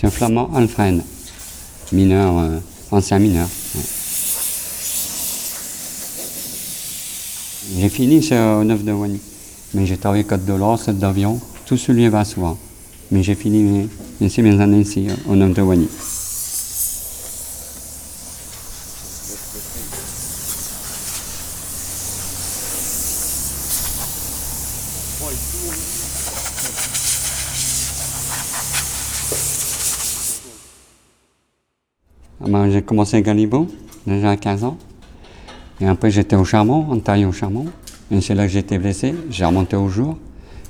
C'est un flamand Alfred, mineur, euh, ancien mineur. ouais. J'ai fini chez au 9 de Wany. Mais j'ai travaillé Côte de l'Or, 7 d'avion, tout celui va souvent. Mais j'ai fini mes, mes années ici, euh, au 9 de Wany. Ah j'ai commencé à Galibo, déjà à 15 ans. Et après, j'étais au charbon, en taille au charbon. Et c'est là que j'ai été blessé. J'ai remonté au jour.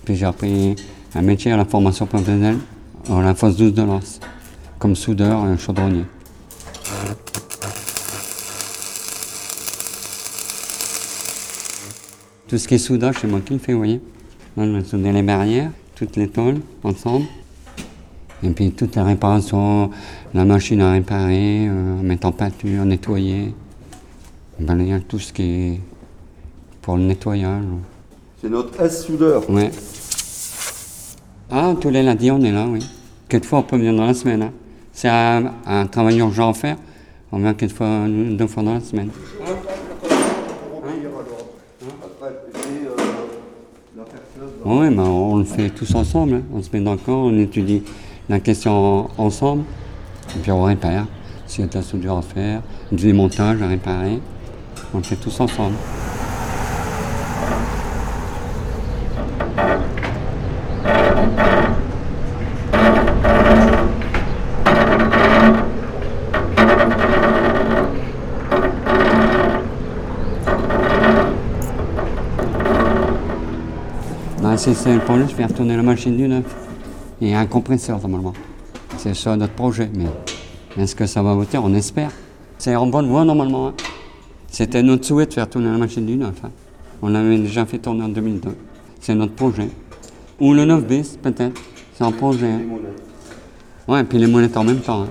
Puis j'ai appris un métier à la formation professionnelle à la fosse 12 de Lens, comme soudeur et chaudronnier. Tout ce qui est soudage, c'est moi qui le fais, vous voyez. Je vais souder les barrières, toutes les tôles, ensemble. Et puis toutes les réparations, la machine à réparer, euh, mettre en peinture, nettoyer. Balayer tout ce qui est pour le nettoyage. C'est notre S-soudeur. Ouais. Ah, tous les lundis, on est là, oui. Quelquefois, on peut venir dans la semaine. hein. C'est un, un travail urgent à faire. On vient quelquefois deux fois dans la semaine. Oui, mais on le fait tous ensemble. hein. On se met d'accord, on étudie la question en- ensemble, et puis on répare. S'il y a de la à faire, du démontage à réparer, on le fait tous ensemble. Non, c'est le projet, je vais retourner la machine du neuf. Et un compresseur normalement. C'est ça notre projet. Mais est-ce que ça va voter On espère. C'est en bonne voie normalement. hein. C'était notre souhait de faire tourner la machine du neuf. hein. On l'avait déjà fait tourner en 2002. C'est notre projet. Ou le 9 bis peut-être. C'est un projet. hein. Ouais, et puis les monettes en même temps. hein.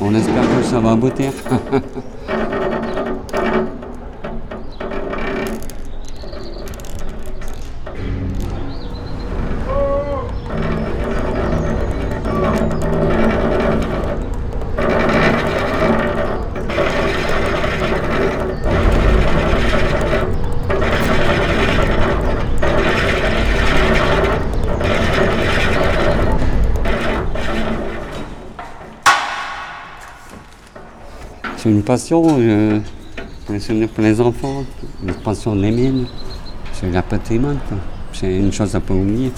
On espère que ça va aboutir. C'est une passion, euh, pour les enfants, une passion de les mines. C'est la patrimoine. C'est une chose à pas oublier.